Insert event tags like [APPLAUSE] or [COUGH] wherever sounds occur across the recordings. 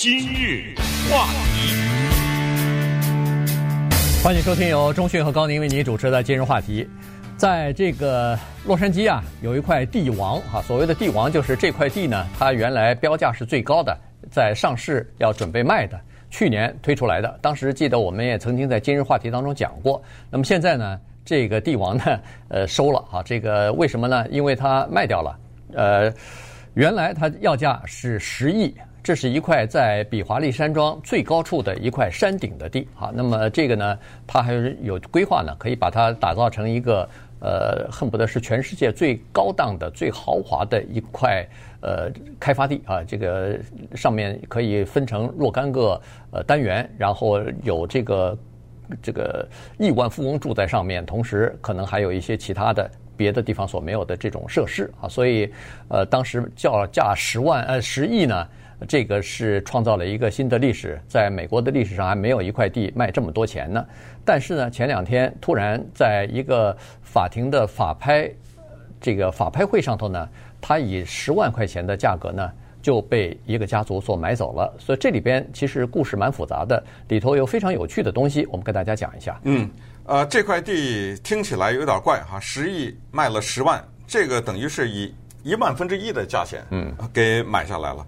今日话题，欢迎收听由中讯和高宁为您主持的《今日话题》。在这个洛杉矶啊，有一块地王啊，所谓的地王就是这块地呢，它原来标价是最高的，在上市要准备卖的，去年推出来的。当时记得我们也曾经在《今日话题》当中讲过。那么现在呢，这个地王呢，呃，收了啊，这个为什么呢？因为它卖掉了，呃。原来它要价是十亿，这是一块在比华利山庄最高处的一块山顶的地啊。那么这个呢，它还是有规划呢，可以把它打造成一个呃，恨不得是全世界最高档的、最豪华的一块呃开发地啊。这个上面可以分成若干个呃单元，然后有这个这个亿万富翁住在上面，同时可能还有一些其他的。别的地方所没有的这种设施啊，所以，呃，当时叫价十万呃十亿呢，这个是创造了一个新的历史，在美国的历史上还没有一块地卖这么多钱呢。但是呢，前两天突然在一个法庭的法拍这个法拍会上头呢，他以十万块钱的价格呢就被一个家族所买走了。所以这里边其实故事蛮复杂的，里头有非常有趣的东西，我们跟大家讲一下。嗯。呃，这块地听起来有点怪哈，十亿卖了十万，这个等于是以一万分之一的价钱，嗯，给买下来了。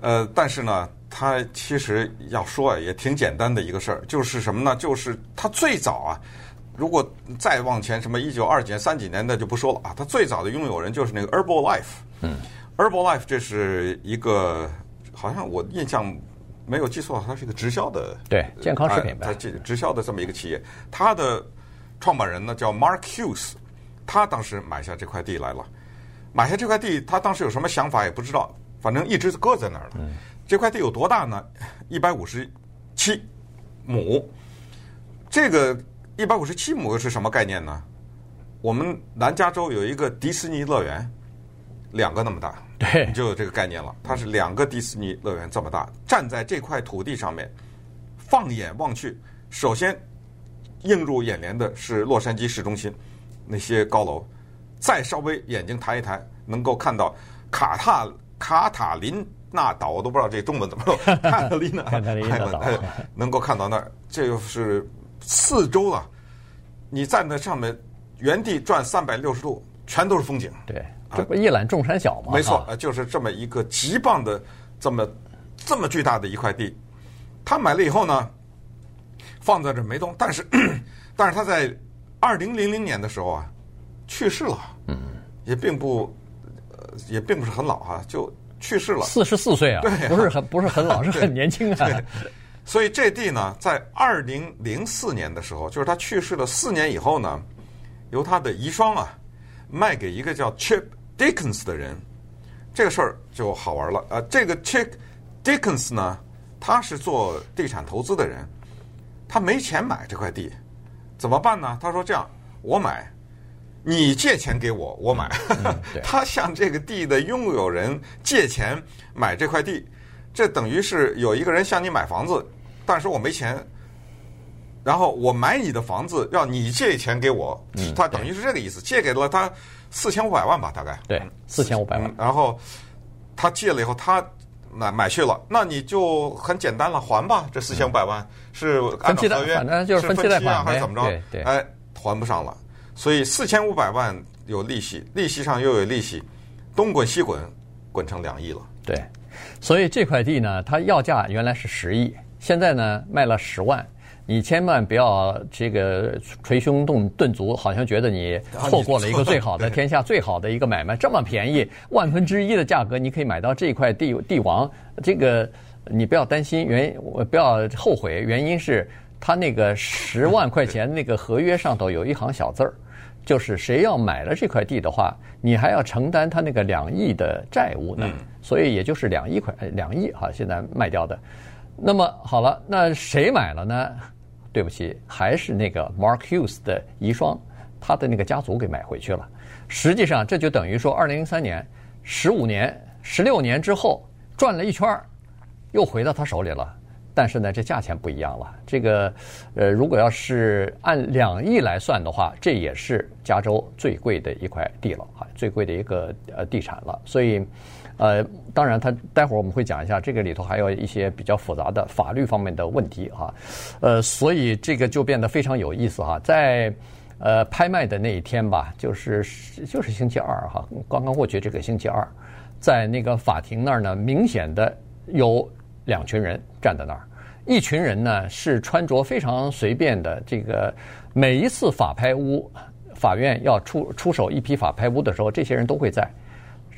呃，但是呢，他其实要说啊，也挺简单的一个事儿，就是什么呢？就是他最早啊，如果再往前什么一九二几年、三几年的就不说了啊，他最早的拥有人就是那个 Herbalife，嗯，Herbalife 这是一个好像我印象。没有记错，它是一个直销的，对健康食品吧？它这直销的这么一个企业，它的创办人呢叫 Mark Hughes，他当时买下这块地来了。买下这块地，他当时有什么想法也不知道，反正一直搁在那儿了。嗯、这块地有多大呢？[LAUGHS] 一百五十七亩。这个一百五十七亩又是什么概念呢？我们南加州有一个迪士尼乐园，两个那么大。对，你就有这个概念了。它是两个迪士尼乐园这么大，站在这块土地上面，放眼望去，首先映入眼帘的是洛杉矶市中心那些高楼，再稍微眼睛抬一抬，能够看到卡塔卡塔琳娜岛，我都不知道这中文怎么说，[LAUGHS] 卡塔琳娜岛，能够看到那儿，这就是四周啊，你站在上面原地转三百六十度，全都是风景。对。这不一览众山小吗？没错，呃，就是这么一个极棒的，这么这么巨大的一块地，他买了以后呢，放在这没动，但是 [CLEARS THROAT] 但是他在二零零零年的时候啊，去世了，嗯，也并不呃也并不是很老哈，就去世了，四十四岁啊，对，不是很不是很老，[LAUGHS] 是很年轻啊。所以这地呢，在二零零四年的时候，就是他去世了四年以后呢，由他的遗孀啊卖给一个叫 Chip。Dickens 的人，这个事儿就好玩了。啊，这个 Chick Dickens 呢，他是做地产投资的人，他没钱买这块地，怎么办呢？他说：“这样，我买，你借钱给我，我买。嗯” [LAUGHS] 他向这个地的拥有人借钱买这块地，这等于是有一个人向你买房子，但是我没钱，然后我买你的房子，要你借钱给我，他等于是这个意思，借给了他。四千五百万吧，大概对，四千五百万。然后他借了以后，他买买去了，那你就很简单了，还吧。这四千五百万是按照合约，反正就是分期贷款还是怎么着？对对。哎，还不上了，所以四千五百万有利息，利息上又有利息，东滚西滚，滚成两亿了。对，所以这块地呢，它要价原来是十亿，现在呢卖了十万。你千万不要这个捶胸顿顿足，好像觉得你错过了一个最好的天下最好的一个买卖，这么便宜，万分之一的价格，你可以买到这块地地王。这个你不要担心，原不要后悔，原因是他那个十万块钱那个合约上头有一行小字儿，就是谁要买了这块地的话，你还要承担他那个两亿的债务呢，所以也就是两亿块两亿哈，现在卖掉的。那么好了，那谁买了呢？对不起，还是那个 Mark Hughes 的遗孀，他的那个家族给买回去了。实际上，这就等于说，二零零三年、十五年、十六年之后转了一圈，又回到他手里了。但是呢，这价钱不一样了。这个呃，如果要是按两亿来算的话，这也是加州最贵的一块地了啊，最贵的一个呃地产了。所以。呃，当然，他待会儿我们会讲一下这个里头还有一些比较复杂的法律方面的问题哈，呃，所以这个就变得非常有意思哈。在呃拍卖的那一天吧，就是就是星期二哈，刚刚过去这个星期二，在那个法庭那儿呢，明显的有两群人站在那儿，一群人呢是穿着非常随便的，这个每一次法拍屋法院要出出手一批法拍屋的时候，这些人都会在。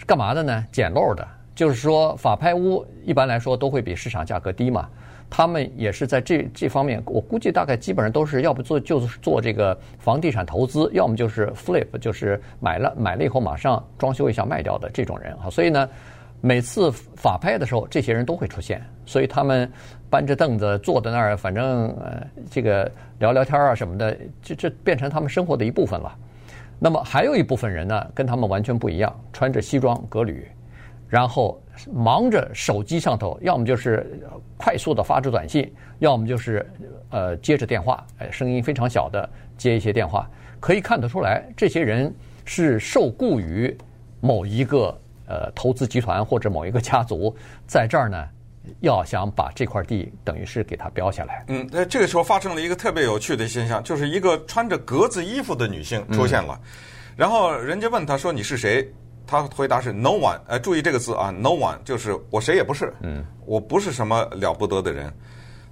干嘛的呢？捡漏的，就是说法拍屋一般来说都会比市场价格低嘛。他们也是在这这方面，我估计大概基本上都是要不做就是做这个房地产投资，要么就是 flip，就是买了买了以后马上装修一下卖掉的这种人啊。所以呢，每次法拍的时候，这些人都会出现，所以他们搬着凳子坐在那儿，反正呃这个聊聊天啊什么的，这这变成他们生活的一部分了。那么还有一部分人呢，跟他们完全不一样，穿着西装革履，然后忙着手机上头，要么就是快速的发着短信，要么就是呃接着电话，哎，声音非常小的接一些电话，可以看得出来，这些人是受雇于某一个呃投资集团或者某一个家族，在这儿呢。要想把这块地等于是给它标下来。嗯，那这个时候发生了一个特别有趣的现象，就是一个穿着格子衣服的女性出现了，嗯、然后人家问她说，你是谁？她回答是 no one。呃，注意这个字啊，no one，就是我谁也不是。嗯，我不是什么了不得的人。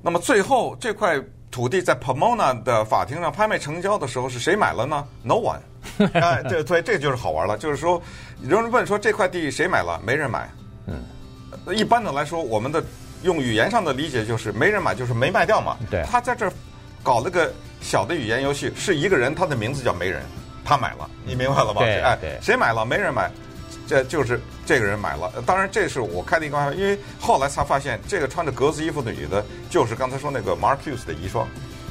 那么最后这块土地在 Pomona 的法庭上拍卖成交的时候，是谁买了呢？No one。[LAUGHS] 哎，对对，这就是好玩了，就是说，有人问说这块地谁买了？没人买。嗯。一般的来说，我们的用语言上的理解就是没人买，就是没卖掉嘛。对。他在这儿搞了个小的语言游戏，是一个人，他的名字叫没人，他买了，你明白了吧？对。哎，谁买了？没人买，这就是这个人买了。当然，这是我开的一个玩笑，因为后来才发现，这个穿着格子衣服的女的，就是刚才说那个 Mark Hughes 的遗孀。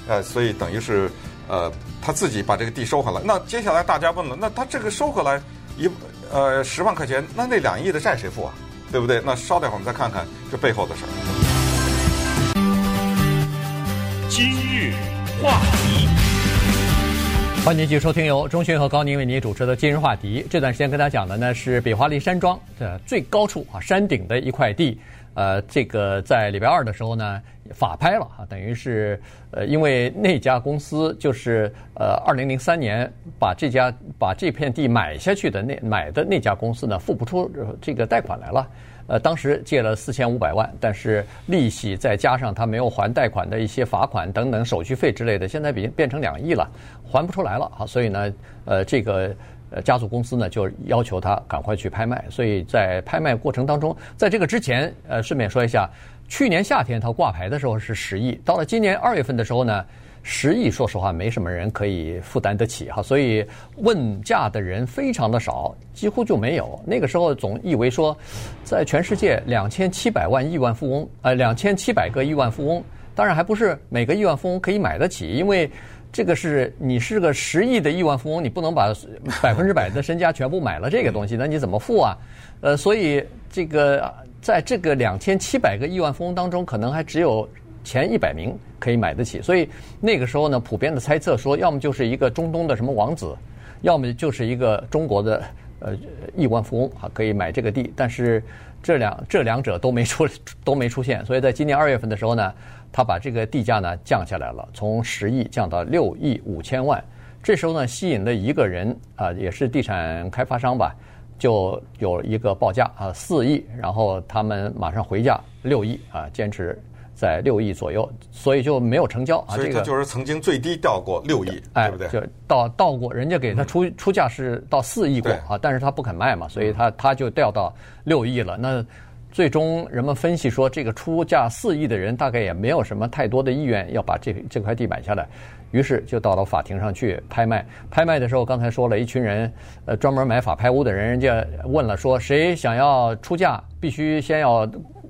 呃，所以等于是呃，他自己把这个地收回来。那接下来大家问了，那他这个收回来一呃十万块钱，那那两亿的债谁付啊？对不对？那稍待会儿我们再看看这背后的事儿。今日话题，欢迎继续收听由钟迅和高宁为您主持的《今日话题》。这段时间跟大家讲的呢是比华利山庄的最高处啊，山顶的一块地。呃，这个在礼拜二的时候呢，法拍了啊，等于是呃，因为那家公司就是呃，二零零三年把这家把这片地买下去的那买的那家公司呢，付不出这个贷款来了。呃，当时借了四千五百万，但是利息再加上他没有还贷款的一些罚款等等手续费之类的，现在变变成两亿了，还不出来了啊。所以呢，呃，这个。呃，家族公司呢就要求他赶快去拍卖，所以在拍卖过程当中，在这个之前，呃，顺便说一下，去年夏天他挂牌的时候是十亿，到了今年二月份的时候呢，十亿说实话没什么人可以负担得起哈，所以问价的人非常的少，几乎就没有。那个时候总以为说，在全世界两千七百万亿万富翁，呃，两千七百个亿万富翁，当然还不是每个亿万富翁可以买得起，因为。这个是你是个十亿的亿万富翁，你不能把百分之百的身家全部买了这个东西，那你怎么付啊？呃，所以这个在这个两千七百个亿万富翁当中，可能还只有前一百名可以买得起。所以那个时候呢，普遍的猜测说，要么就是一个中东的什么王子，要么就是一个中国的呃亿万富翁啊，可以买这个地。但是这两这两者都没出 [LAUGHS] 都没出现，所以在今年二月份的时候呢。他把这个地价呢降下来了，从十亿降到六亿五千万。这时候呢，吸引了一个人啊，也是地产开发商吧，就有一个报价啊，四亿，然后他们马上回价六亿啊，坚持在六亿左右，所以就没有成交啊。所以他就是曾经最低到过六亿，对不对？就到到过，人家给他出出价是到四亿过啊，但是他不肯卖嘛，所以他他就掉到六亿了。那。最终，人们分析说，这个出价四亿的人大概也没有什么太多的意愿要把这这块地买下来，于是就到了法庭上去拍卖。拍卖的时候，刚才说了一群人，呃，专门买法拍屋的人，人家问了说，谁想要出价，必须先要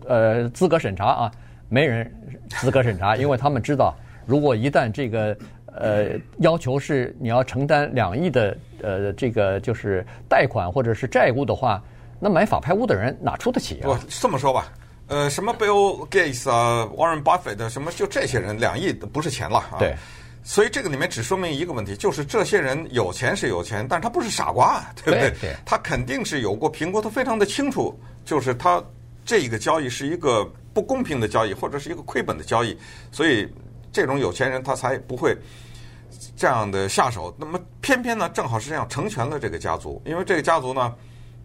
呃资格审查啊，没人资格审查，因为他们知道，如果一旦这个呃要求是你要承担两亿的呃这个就是贷款或者是债务的话。那买法拍屋的人哪出得起啊？不，这么说吧，呃，什么 Bill Gates 啊，Warren Buffett 什么，就这些人两亿不是钱了啊。对。所以这个里面只说明一个问题，就是这些人有钱是有钱，但是他不是傻瓜，对不对？对。他肯定是有过评估，他非常的清楚，就是他这个交易是一个不公平的交易，或者是一个亏本的交易，所以这种有钱人他才不会这样的下手。那么偏偏呢，正好是这样成全了这个家族，因为这个家族呢，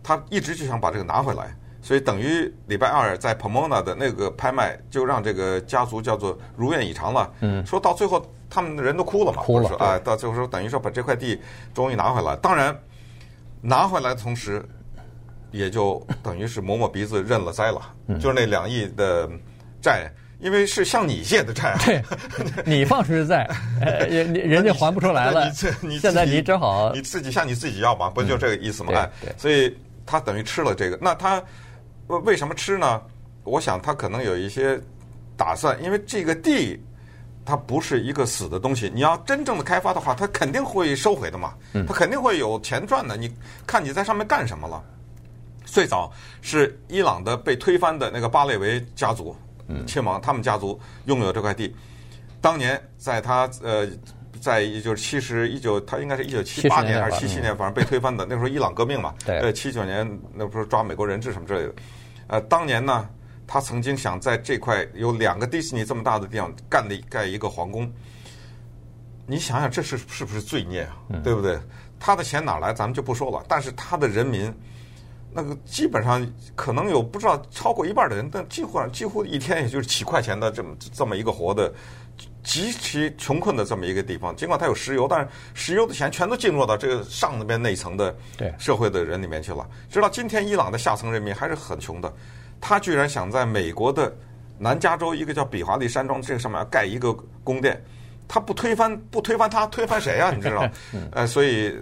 他一直就想把这个拿回来。所以等于礼拜二在 Pomona 的那个拍卖，就让这个家族叫做如愿以偿了。嗯，说到最后他们的人都哭了嘛，哭了。哎，到最后说等于说把这块地终于拿回来。当然，拿回来的同时，也就等于是抹抹鼻子认了栽了。嗯，就是那两亿的债，因为是向你借的债。对，你放出去的债，[LAUGHS] 人人家还不出来了。你你现在你正好你自己向你自己要吧，不就这个意思吗？哎，所以他等于吃了这个，那他。为什么吃呢？我想他可能有一些打算，因为这个地它不是一个死的东西，你要真正的开发的话，它肯定会收回的嘛，它肯定会有钱赚的。你看你在上面干什么了？最早是伊朗的被推翻的那个巴列维家族，亲王他们家族拥有这块地，当年在他呃。在一九七十一九，他应该是一九七八年还是七七年，反正被推翻的。那时候伊朗革命嘛，[LAUGHS] 呃，七九年那不是抓美国人质什么之类的。呃，当年呢，他曾经想在这块有两个迪士尼这么大的地方干的盖一个皇宫。你想想，这是是不是罪孽啊？对不对？他的钱哪来，咱们就不说了。但是他的人民，那个基本上可能有不知道超过一半的人，但几乎几乎一天也就是几块钱的这么这么一个活的。极其穷困的这么一个地方，尽管它有石油，但是石油的钱全都进入到这个上那边那层的社会的人里面去了。直到今天，伊朗的下层人民还是很穷的。他居然想在美国的南加州一个叫比华利山庄这个上面要盖一个宫殿，他不推翻不推翻他，推翻谁啊？你知道？[LAUGHS] 呃，所以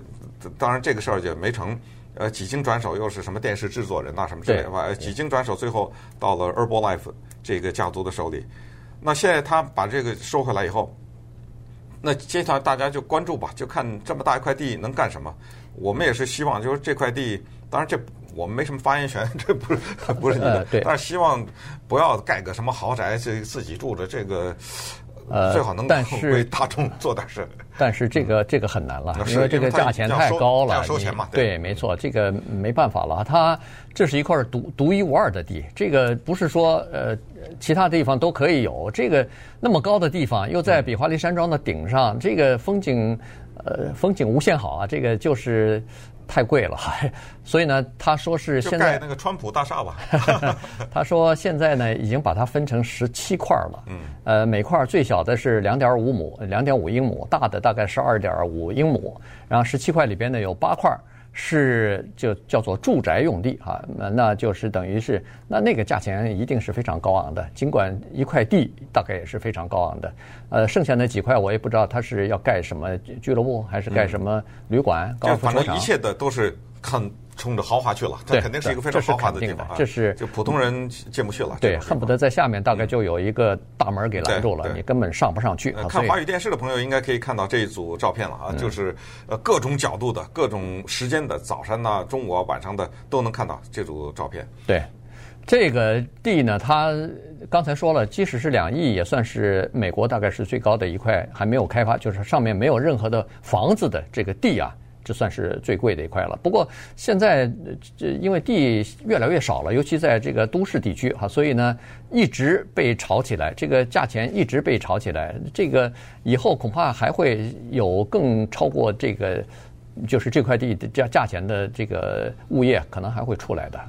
当然这个事儿就没成。呃，几经转手，又是什么电视制作人啊什么之类的吧？几经转手，最后到了 Herbalife 这个家族的手里。那现在他把这个收回来以后，那接下来大家就关注吧，就看这么大一块地能干什么。我们也是希望，就是这块地，当然这我们没什么发言权，这不是 [LAUGHS] 不是你的，但是希望不要盖个什么豪宅，这自己住着这个。呃，最好能为大众做点事。但是这个这个很难了，因为这个价钱太高了。要收钱嘛？对，没错，这个没办法了。它这是一块独独一无二的地，这个不是说呃其他地方都可以有。这个那么高的地方，又在比华利山庄的顶上，这个风景呃风景无限好啊，这个就是。太贵了，[LAUGHS] 所以呢，他说是现在盖那个川普大厦吧。[LAUGHS] [LAUGHS] 他说现在呢，已经把它分成十七块了。嗯，呃，每块最小的是两点五亩，两点五英亩，大的大概是二点五英亩，然后十七块里边呢有八块。是就叫做住宅用地哈，那那就是等于是那那个价钱一定是非常高昂的，尽管一块地大概也是非常高昂的，呃，剩下那几块我也不知道他是要盖什么俱乐部还是盖什么旅馆、高尔夫球场，反正一切的都是看。冲着豪华去了，这肯定是一个非常豪华的地方，这是就普通人进不去了。对，恨不得在下面大概就有一个大门给拦住了，你根本上不上去。看华语电视的朋友应该可以看到这一组照片了啊，就是呃各种角度的、各种时间的，早上呐、中午啊、晚上的都能看到这组照片。对，这个地呢，它刚才说了，即使是两亿，也算是美国大概是最高的一块还没有开发，就是上面没有任何的房子的这个地啊。这算是最贵的一块了。不过现在这因为地越来越少了，尤其在这个都市地区哈，所以呢一直被炒起来，这个价钱一直被炒起来。这个以后恐怕还会有更超过这个，就是这块地的价价钱的这个物业可能还会出来的。